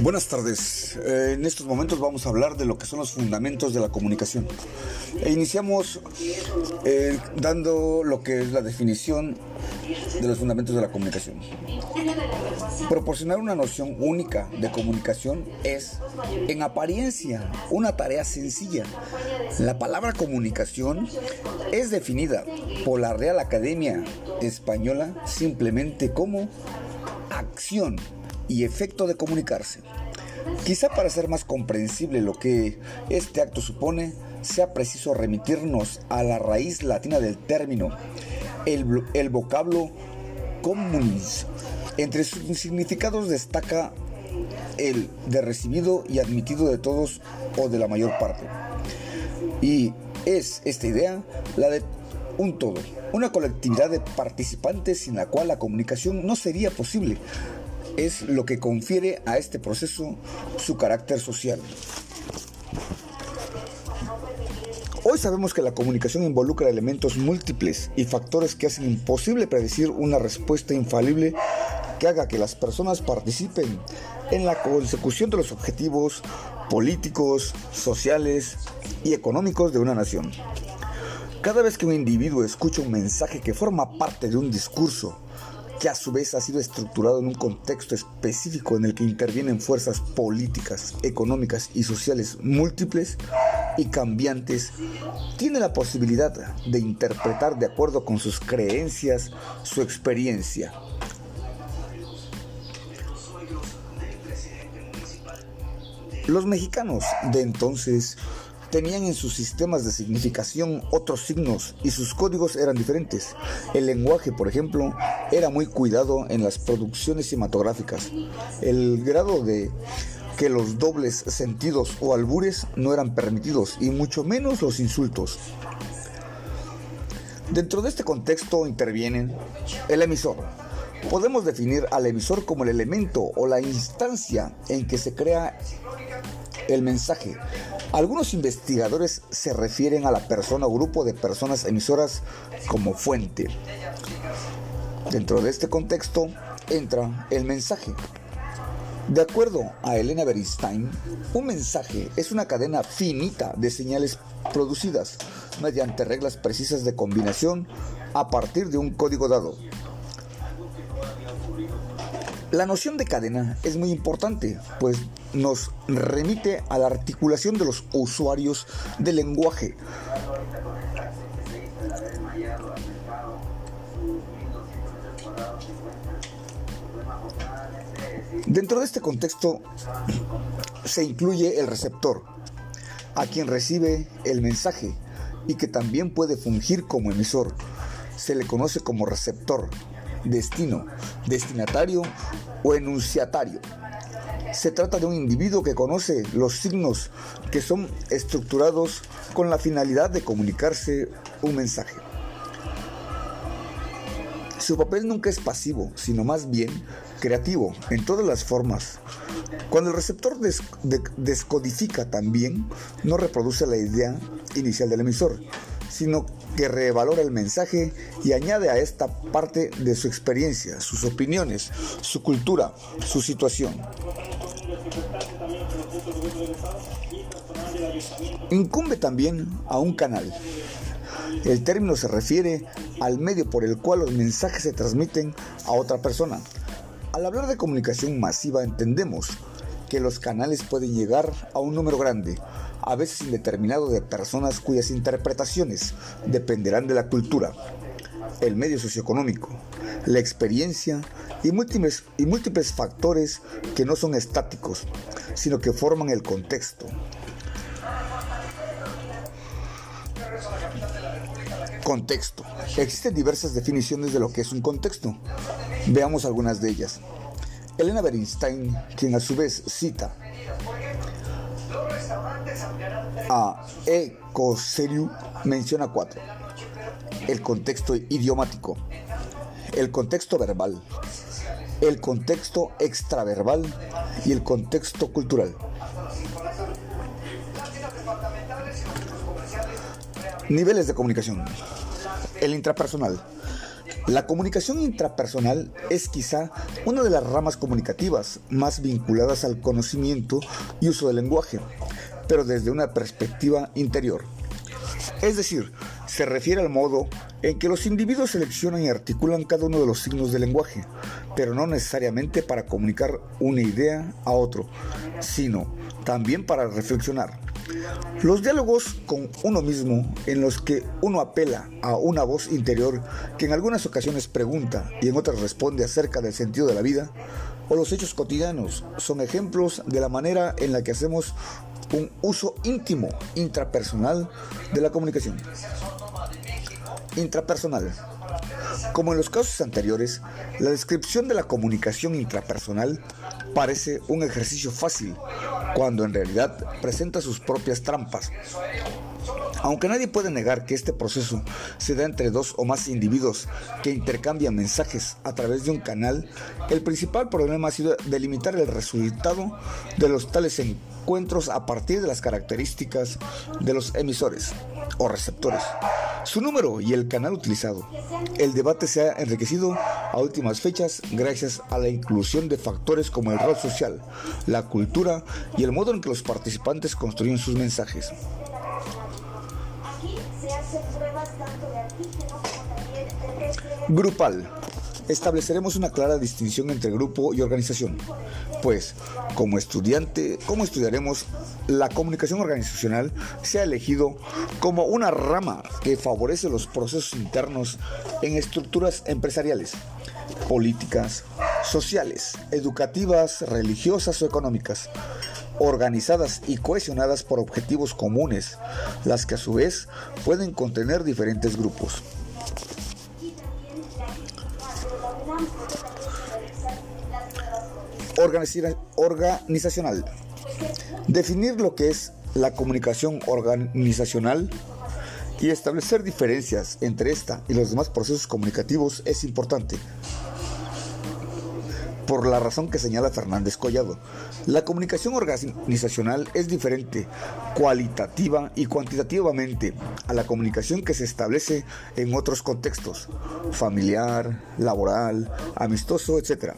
Buenas tardes. Eh, en estos momentos vamos a hablar de lo que son los fundamentos de la comunicación. E iniciamos eh, dando lo que es la definición de los fundamentos de la comunicación. Proporcionar una noción única de comunicación es, en apariencia, una tarea sencilla. La palabra comunicación es definida por la Real Academia Española simplemente como acción y efecto de comunicarse. Quizá para ser más comprensible lo que este acto supone, sea preciso remitirnos a la raíz latina del término, el, el vocablo communis. Entre sus significados destaca el de recibido y admitido de todos o de la mayor parte. Y es esta idea la de un todo, una colectividad de participantes sin la cual la comunicación no sería posible, es lo que confiere a este proceso su carácter social. Hoy sabemos que la comunicación involucra elementos múltiples y factores que hacen imposible predecir una respuesta infalible que haga que las personas participen en la consecución de los objetivos políticos, sociales y económicos de una nación. Cada vez que un individuo escucha un mensaje que forma parte de un discurso, que a su vez ha sido estructurado en un contexto específico en el que intervienen fuerzas políticas, económicas y sociales múltiples y cambiantes, tiene la posibilidad de interpretar de acuerdo con sus creencias su experiencia. Los mexicanos de entonces tenían en sus sistemas de significación otros signos y sus códigos eran diferentes. El lenguaje, por ejemplo, era muy cuidado en las producciones cinematográficas. El grado de que los dobles sentidos o albures no eran permitidos y mucho menos los insultos. Dentro de este contexto intervienen el emisor. Podemos definir al emisor como el elemento o la instancia en que se crea el mensaje. Algunos investigadores se refieren a la persona o grupo de personas emisoras como fuente. Dentro de este contexto entra el mensaje. De acuerdo a Elena Bernstein, un mensaje es una cadena finita de señales producidas mediante reglas precisas de combinación a partir de un código dado. La noción de cadena es muy importante, pues nos remite a la articulación de los usuarios del lenguaje. Dentro de este contexto se incluye el receptor, a quien recibe el mensaje y que también puede fungir como emisor. Se le conoce como receptor destino, destinatario o enunciatario. Se trata de un individuo que conoce los signos que son estructurados con la finalidad de comunicarse un mensaje. Su papel nunca es pasivo, sino más bien creativo en todas las formas. Cuando el receptor descodifica también, no reproduce la idea inicial del emisor, sino que revalora el mensaje y añade a esta parte de su experiencia, sus opiniones, su cultura, su situación. Incumbe también a un canal. El término se refiere al medio por el cual los mensajes se transmiten a otra persona. Al hablar de comunicación masiva entendemos que los canales pueden llegar a un número grande, a veces indeterminado de personas cuyas interpretaciones dependerán de la cultura, el medio socioeconómico, la experiencia y múltiples, y múltiples factores que no son estáticos, sino que forman el contexto. Contexto. Existen diversas definiciones de lo que es un contexto. Veamos algunas de ellas. Elena Bernstein, quien a su vez cita a Ecoseriu, menciona cuatro. El contexto idiomático, el contexto verbal, el contexto extraverbal y el contexto cultural. Niveles de comunicación. El intrapersonal. La comunicación intrapersonal es quizá una de las ramas comunicativas más vinculadas al conocimiento y uso del lenguaje, pero desde una perspectiva interior. Es decir, se refiere al modo en que los individuos seleccionan y articulan cada uno de los signos del lenguaje, pero no necesariamente para comunicar una idea a otro, sino también para reflexionar. Los diálogos con uno mismo, en los que uno apela a una voz interior que en algunas ocasiones pregunta y en otras responde acerca del sentido de la vida, o los hechos cotidianos, son ejemplos de la manera en la que hacemos un uso íntimo, intrapersonal de la comunicación. Intrapersonal. Como en los casos anteriores, la descripción de la comunicación intrapersonal parece un ejercicio fácil, cuando en realidad presenta sus propias trampas. Aunque nadie puede negar que este proceso se da entre dos o más individuos que intercambian mensajes a través de un canal, el principal problema ha sido delimitar el resultado de los tales encuentros a partir de las características de los emisores o receptores, su número y el canal utilizado. El debate se ha enriquecido a últimas fechas gracias a la inclusión de factores como el rol social, la cultura y el modo en que los participantes construyen sus mensajes. Grupal. Estableceremos una clara distinción entre grupo y organización, pues como estudiante, ¿cómo estudiaremos la comunicación organizacional? Se ha elegido como una rama que favorece los procesos internos en estructuras empresariales, políticas, sociales, educativas, religiosas o económicas organizadas y cohesionadas por objetivos comunes, las que a su vez pueden contener diferentes grupos. Organizacional. Definir lo que es la comunicación organizacional y establecer diferencias entre esta y los demás procesos comunicativos es importante por la razón que señala Fernández Collado. La comunicación organizacional es diferente cualitativa y cuantitativamente a la comunicación que se establece en otros contextos, familiar, laboral, amistoso, etc.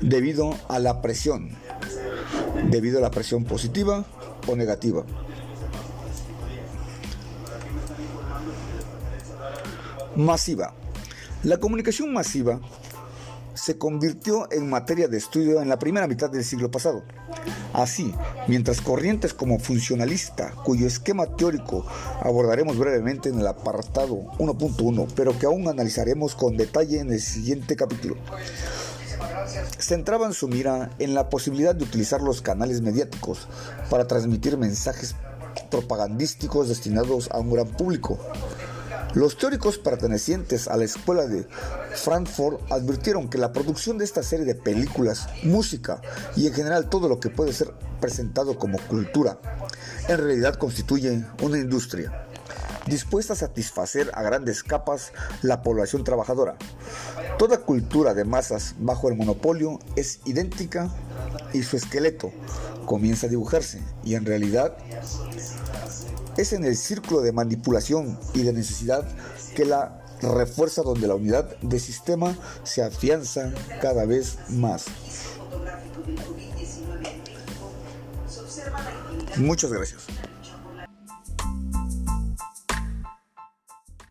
Debido a la presión, debido a la presión positiva o negativa. Masiva. La comunicación masiva se convirtió en materia de estudio en la primera mitad del siglo pasado. Así, mientras corrientes como funcionalista, cuyo esquema teórico abordaremos brevemente en el apartado 1.1, pero que aún analizaremos con detalle en el siguiente capítulo, centraban su mira en la posibilidad de utilizar los canales mediáticos para transmitir mensajes propagandísticos destinados a un gran público los teóricos pertenecientes a la escuela de Frankfurt advirtieron que la producción de esta serie de películas, música y en general todo lo que puede ser presentado como cultura, en realidad constituye una industria dispuesta a satisfacer a grandes capas la población trabajadora. Toda cultura de masas bajo el monopolio es idéntica y su esqueleto comienza a dibujarse y en realidad es en el círculo de manipulación y de necesidad que la refuerza donde la unidad de sistema se afianza cada vez más. Muchas gracias.